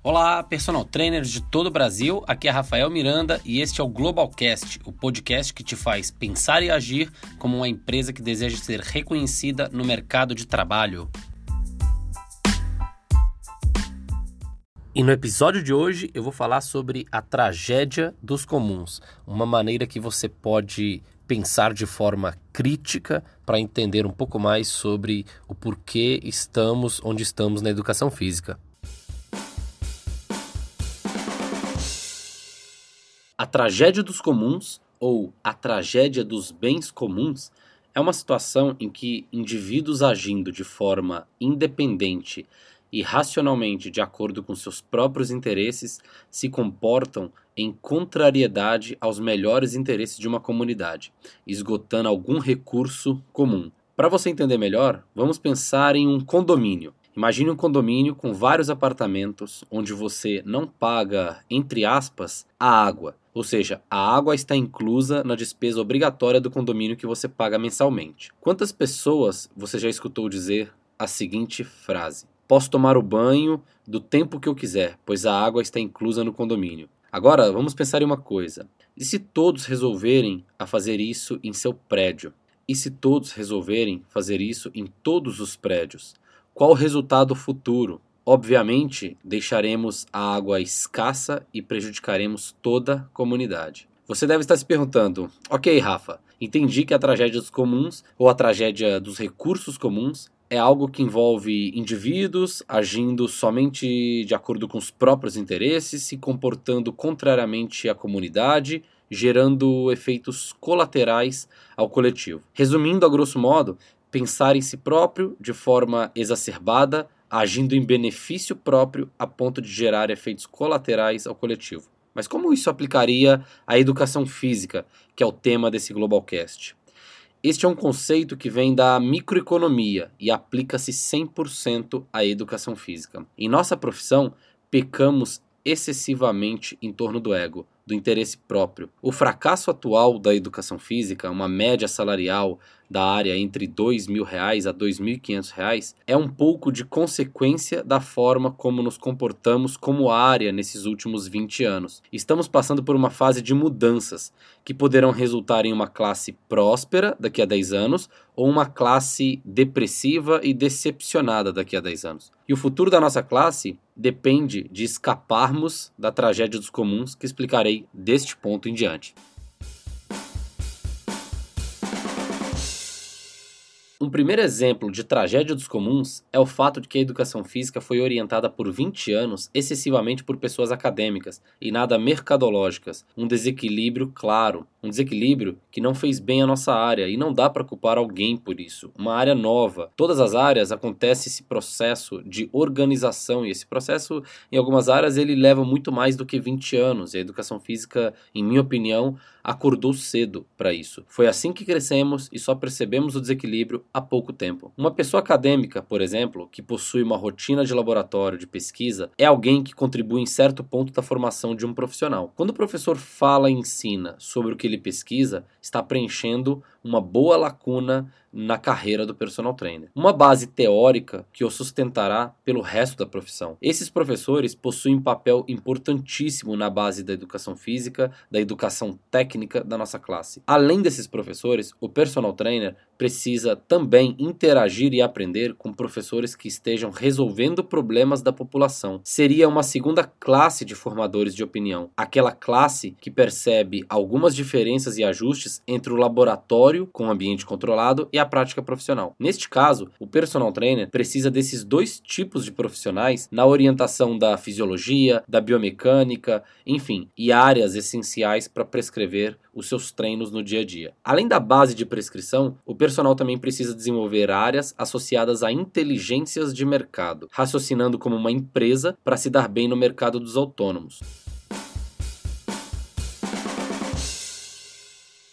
Olá, personal trainers de todo o Brasil. Aqui é Rafael Miranda e este é o Globalcast, o podcast que te faz pensar e agir como uma empresa que deseja ser reconhecida no mercado de trabalho. E no episódio de hoje eu vou falar sobre a tragédia dos comuns, uma maneira que você pode pensar de forma crítica para entender um pouco mais sobre o porquê estamos onde estamos na educação física. A tragédia dos comuns, ou a tragédia dos bens comuns, é uma situação em que indivíduos agindo de forma independente e racionalmente de acordo com seus próprios interesses se comportam em contrariedade aos melhores interesses de uma comunidade, esgotando algum recurso comum. Para você entender melhor, vamos pensar em um condomínio. Imagine um condomínio com vários apartamentos onde você não paga, entre aspas, a água ou seja, a água está inclusa na despesa obrigatória do condomínio que você paga mensalmente. Quantas pessoas você já escutou dizer a seguinte frase: Posso tomar o banho do tempo que eu quiser, pois a água está inclusa no condomínio. Agora, vamos pensar em uma coisa. E se todos resolverem a fazer isso em seu prédio? E se todos resolverem fazer isso em todos os prédios? Qual o resultado futuro? Obviamente, deixaremos a água escassa e prejudicaremos toda a comunidade. Você deve estar se perguntando: ok, Rafa, entendi que a tragédia dos comuns ou a tragédia dos recursos comuns é algo que envolve indivíduos agindo somente de acordo com os próprios interesses, se comportando contrariamente à comunidade, gerando efeitos colaterais ao coletivo. Resumindo a grosso modo, pensar em si próprio de forma exacerbada agindo em benefício próprio a ponto de gerar efeitos colaterais ao coletivo. Mas como isso aplicaria à educação física, que é o tema desse Globalcast? Este é um conceito que vem da microeconomia e aplica-se 100% à educação física. Em nossa profissão, pecamos excessivamente em torno do ego, do interesse próprio. O fracasso atual da educação física, uma média salarial da área entre 2.000 reais a R$ 2.500, é um pouco de consequência da forma como nos comportamos como área nesses últimos 20 anos. Estamos passando por uma fase de mudanças que poderão resultar em uma classe próspera daqui a 10 anos ou uma classe depressiva e decepcionada daqui a 10 anos. E o futuro da nossa classe depende de escaparmos da tragédia dos comuns que explicarei deste ponto em diante. Um primeiro exemplo de tragédia dos comuns é o fato de que a educação física foi orientada por 20 anos excessivamente por pessoas acadêmicas e nada mercadológicas, um desequilíbrio claro, um desequilíbrio que não fez bem à nossa área e não dá para culpar alguém por isso. Uma área nova. Todas as áreas acontece esse processo de organização e esse processo em algumas áreas ele leva muito mais do que 20 anos e a educação física, em minha opinião, acordou cedo para isso. Foi assim que crescemos e só percebemos o desequilíbrio há pouco tempo. Uma pessoa acadêmica, por exemplo, que possui uma rotina de laboratório de pesquisa, é alguém que contribui em certo ponto da formação de um profissional. Quando o professor fala e ensina sobre o que ele pesquisa, está preenchendo uma boa lacuna na carreira do personal trainer. Uma base teórica que o sustentará pelo resto da profissão. Esses professores possuem um papel importantíssimo na base da educação física, da educação técnica da nossa classe. Além desses professores, o personal trainer precisa também interagir e aprender com professores que estejam resolvendo problemas da população. Seria uma segunda classe de formadores de opinião, aquela classe que percebe algumas diferenças e ajustes entre o laboratório com o ambiente controlado e a prática profissional. Neste caso, o personal trainer precisa desses dois tipos de profissionais na orientação da fisiologia, da biomecânica, enfim, e áreas essenciais para prescrever os seus treinos no dia a dia. Além da base de prescrição, o personal também precisa desenvolver áreas associadas a inteligências de mercado, raciocinando como uma empresa para se dar bem no mercado dos autônomos.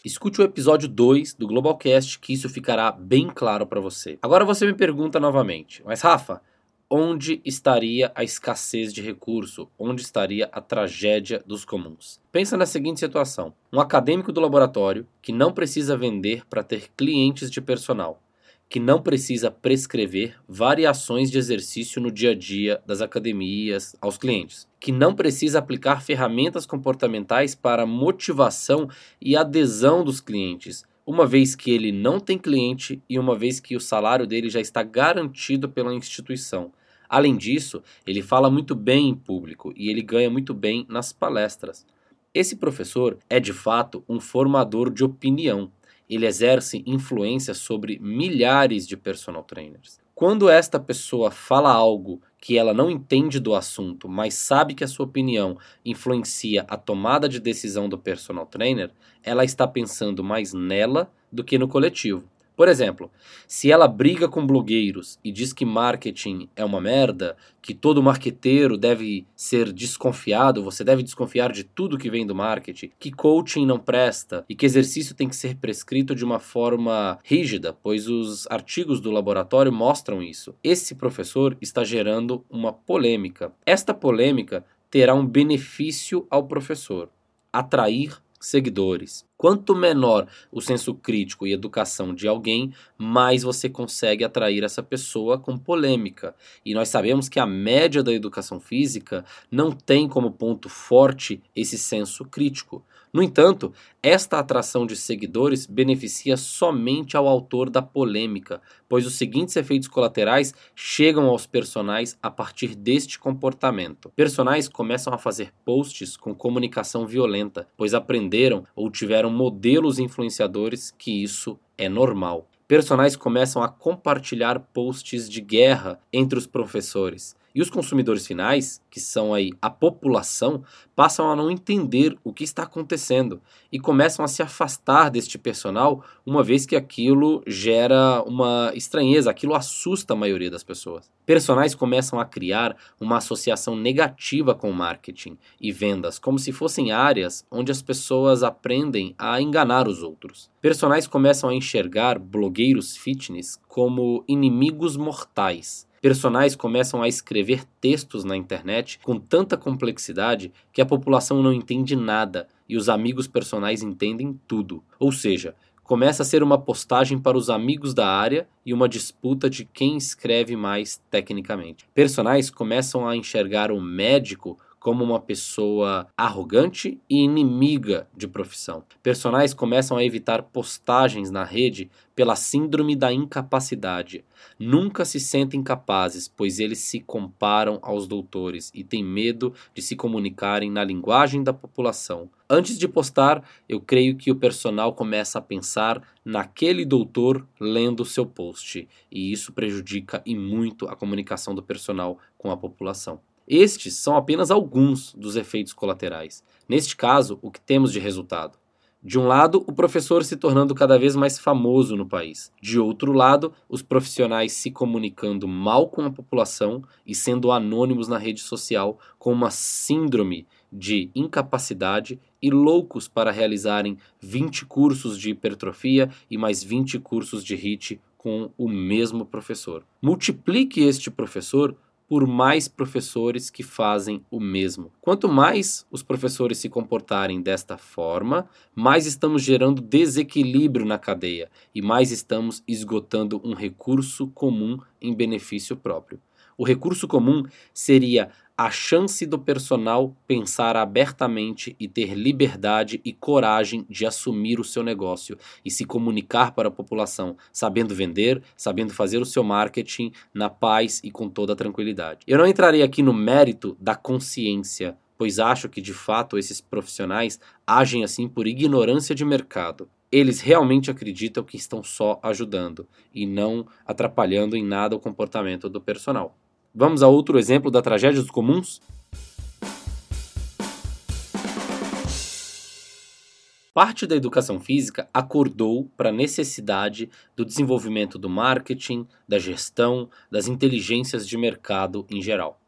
Escute o episódio 2 do Globalcast que isso ficará bem claro para você. Agora você me pergunta novamente, mas Rafa, onde estaria a escassez de recurso? Onde estaria a tragédia dos comuns? Pensa na seguinte situação: um acadêmico do laboratório que não precisa vender para ter clientes de personal, que não precisa prescrever variações de exercício no dia a dia das academias aos clientes, que não precisa aplicar ferramentas comportamentais para motivação e adesão dos clientes, uma vez que ele não tem cliente e uma vez que o salário dele já está garantido pela instituição. Além disso, ele fala muito bem em público e ele ganha muito bem nas palestras. Esse professor é de fato um formador de opinião ele exerce influência sobre milhares de personal trainers. Quando esta pessoa fala algo que ela não entende do assunto, mas sabe que a sua opinião influencia a tomada de decisão do personal trainer, ela está pensando mais nela do que no coletivo. Por exemplo, se ela briga com blogueiros e diz que marketing é uma merda, que todo marqueteiro deve ser desconfiado, você deve desconfiar de tudo que vem do marketing, que coaching não presta e que exercício tem que ser prescrito de uma forma rígida, pois os artigos do laboratório mostram isso. Esse professor está gerando uma polêmica. Esta polêmica terá um benefício ao professor: atrair seguidores. Quanto menor o senso crítico e educação de alguém, mais você consegue atrair essa pessoa com polêmica. E nós sabemos que a média da educação física não tem como ponto forte esse senso crítico. No entanto, esta atração de seguidores beneficia somente ao autor da polêmica, pois os seguintes efeitos colaterais chegam aos personagens a partir deste comportamento. Personagens começam a fazer posts com comunicação violenta, pois aprenderam ou tiveram modelos influenciadores que isso é normal. Personagens começam a compartilhar posts de guerra entre os professores e os consumidores finais, que são aí a população, passam a não entender o que está acontecendo e começam a se afastar deste personal, uma vez que aquilo gera uma estranheza, aquilo assusta a maioria das pessoas. Personagens começam a criar uma associação negativa com marketing e vendas, como se fossem áreas onde as pessoas aprendem a enganar os outros. Personagens começam a enxergar blogueiros fitness como inimigos mortais personagens começam a escrever textos na internet com tanta complexidade que a população não entende nada e os amigos personagens entendem tudo. Ou seja, começa a ser uma postagem para os amigos da área e uma disputa de quem escreve mais tecnicamente. Personagens começam a enxergar o médico como uma pessoa arrogante e inimiga de profissão. Personagens começam a evitar postagens na rede pela síndrome da incapacidade. Nunca se sentem capazes, pois eles se comparam aos doutores e têm medo de se comunicarem na linguagem da população. Antes de postar, eu creio que o personal começa a pensar naquele doutor lendo seu post, e isso prejudica e muito a comunicação do personal com a população. Estes são apenas alguns dos efeitos colaterais. Neste caso, o que temos de resultado? De um lado, o professor se tornando cada vez mais famoso no país. De outro lado, os profissionais se comunicando mal com a população e sendo anônimos na rede social com uma síndrome de incapacidade e loucos para realizarem 20 cursos de hipertrofia e mais 20 cursos de HIIT com o mesmo professor. Multiplique este professor por mais professores que fazem o mesmo. Quanto mais os professores se comportarem desta forma, mais estamos gerando desequilíbrio na cadeia e mais estamos esgotando um recurso comum em benefício próprio. O recurso comum seria a chance do personal pensar abertamente e ter liberdade e coragem de assumir o seu negócio e se comunicar para a população, sabendo vender, sabendo fazer o seu marketing na paz e com toda a tranquilidade. Eu não entrarei aqui no mérito da consciência, pois acho que de fato esses profissionais agem assim por ignorância de mercado. Eles realmente acreditam que estão só ajudando e não atrapalhando em nada o comportamento do personal. Vamos a outro exemplo da tragédia dos comuns? Parte da educação física acordou para a necessidade do desenvolvimento do marketing, da gestão, das inteligências de mercado em geral.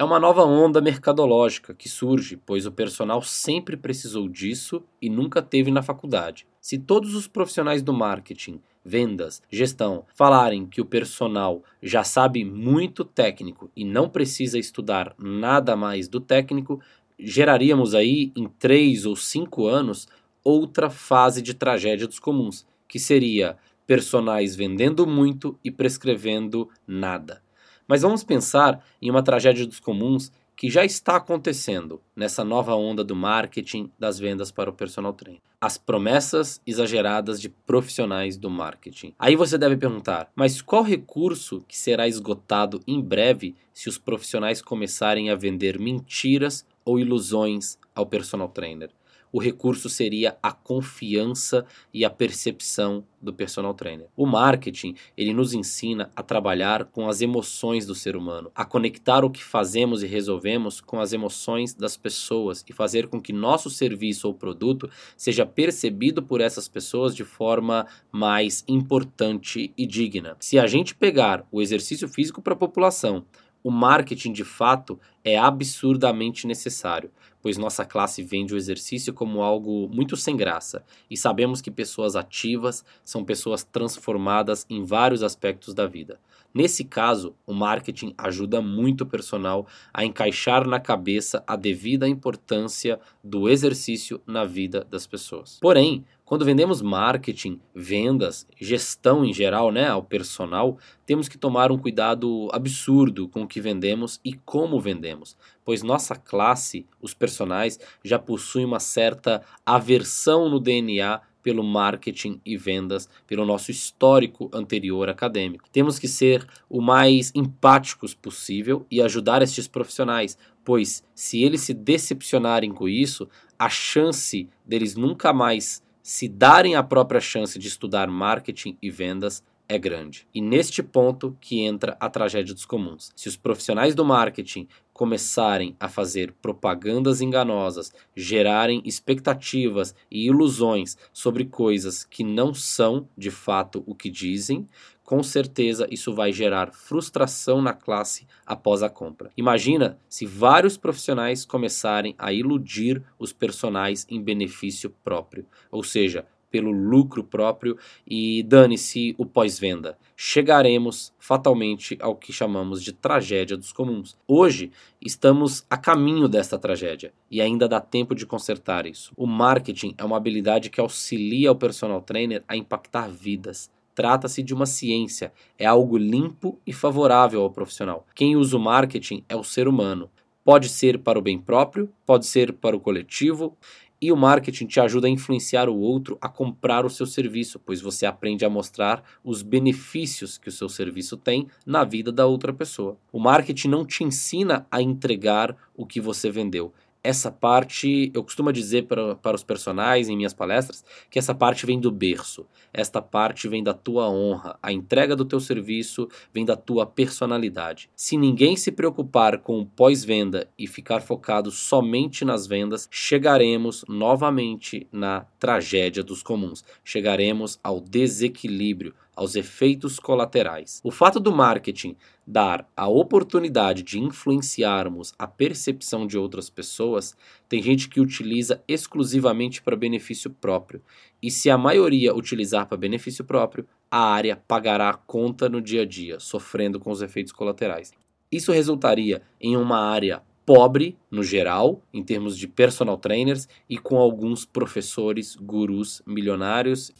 É uma nova onda mercadológica que surge, pois o personal sempre precisou disso e nunca teve na faculdade. Se todos os profissionais do marketing, vendas, gestão falarem que o personal já sabe muito técnico e não precisa estudar nada mais do técnico, geraríamos aí em três ou cinco anos outra fase de tragédia dos comuns, que seria personagens vendendo muito e prescrevendo nada. Mas vamos pensar em uma tragédia dos comuns que já está acontecendo nessa nova onda do marketing das vendas para o personal trainer. As promessas exageradas de profissionais do marketing. Aí você deve perguntar: mas qual recurso que será esgotado em breve se os profissionais começarem a vender mentiras ou ilusões ao personal trainer? O recurso seria a confiança e a percepção do personal trainer. O marketing, ele nos ensina a trabalhar com as emoções do ser humano, a conectar o que fazemos e resolvemos com as emoções das pessoas e fazer com que nosso serviço ou produto seja percebido por essas pessoas de forma mais importante e digna. Se a gente pegar o exercício físico para a população, o marketing de fato é absurdamente necessário, pois nossa classe vende o exercício como algo muito sem graça e sabemos que pessoas ativas são pessoas transformadas em vários aspectos da vida. Nesse caso, o marketing ajuda muito o personal a encaixar na cabeça a devida importância do exercício na vida das pessoas. Porém, quando vendemos marketing, vendas, gestão em geral, né, ao personal, temos que tomar um cuidado absurdo com o que vendemos e como vendemos, pois nossa classe, os personagens, já possuem uma certa aversão no DNA pelo marketing e vendas, pelo nosso histórico anterior acadêmico. Temos que ser o mais empáticos possível e ajudar estes profissionais, pois se eles se decepcionarem com isso, a chance deles nunca mais se darem a própria chance de estudar marketing e vendas é grande. E neste ponto que entra a tragédia dos comuns. Se os profissionais do marketing começarem a fazer propagandas enganosas, gerarem expectativas e ilusões sobre coisas que não são de fato o que dizem, com certeza isso vai gerar frustração na classe após a compra. Imagina se vários profissionais começarem a iludir os personagens em benefício próprio, ou seja, pelo lucro próprio e dane-se o pós-venda. Chegaremos fatalmente ao que chamamos de tragédia dos comuns. Hoje estamos a caminho desta tragédia e ainda dá tempo de consertar isso. O marketing é uma habilidade que auxilia o personal trainer a impactar vidas. Trata-se de uma ciência, é algo limpo e favorável ao profissional. Quem usa o marketing é o ser humano. Pode ser para o bem próprio, pode ser para o coletivo. E o marketing te ajuda a influenciar o outro a comprar o seu serviço, pois você aprende a mostrar os benefícios que o seu serviço tem na vida da outra pessoa. O marketing não te ensina a entregar o que você vendeu, essa parte, eu costumo dizer para, para os personagens em minhas palestras, que essa parte vem do berço, esta parte vem da tua honra, a entrega do teu serviço vem da tua personalidade. Se ninguém se preocupar com o pós-venda e ficar focado somente nas vendas, chegaremos novamente na tragédia dos comuns, chegaremos ao desequilíbrio, aos efeitos colaterais. O fato do marketing dar a oportunidade de influenciarmos a percepção de outras pessoas, tem gente que utiliza exclusivamente para benefício próprio. E se a maioria utilizar para benefício próprio, a área pagará a conta no dia a dia, sofrendo com os efeitos colaterais. Isso resultaria em uma área pobre no geral, em termos de personal trainers e com alguns professores, gurus milionários.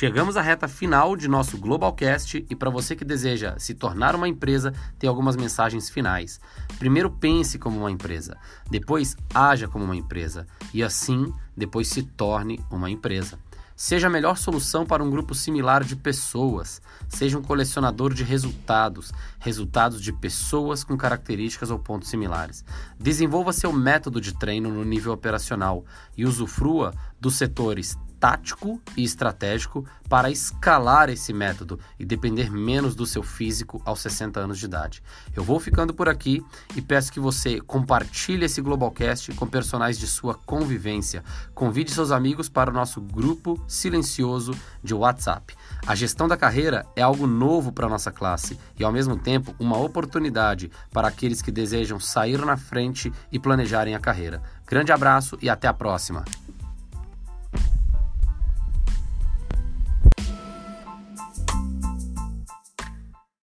Chegamos à reta final de nosso Globalcast e para você que deseja se tornar uma empresa, tem algumas mensagens finais. Primeiro, pense como uma empresa, depois, haja como uma empresa e assim, depois se torne uma empresa. Seja a melhor solução para um grupo similar de pessoas. Seja um colecionador de resultados, resultados de pessoas com características ou pontos similares. Desenvolva seu método de treino no nível operacional e usufrua dos setores tático e estratégico para escalar esse método e depender menos do seu físico aos 60 anos de idade. Eu vou ficando por aqui e peço que você compartilhe esse Globalcast com personagens de sua convivência. Convide seus amigos para o nosso grupo silencioso de WhatsApp. A gestão da carreira é algo novo para a nossa classe e, ao mesmo tempo, uma oportunidade para aqueles que desejam sair na frente e planejarem a carreira. Grande abraço e até a próxima!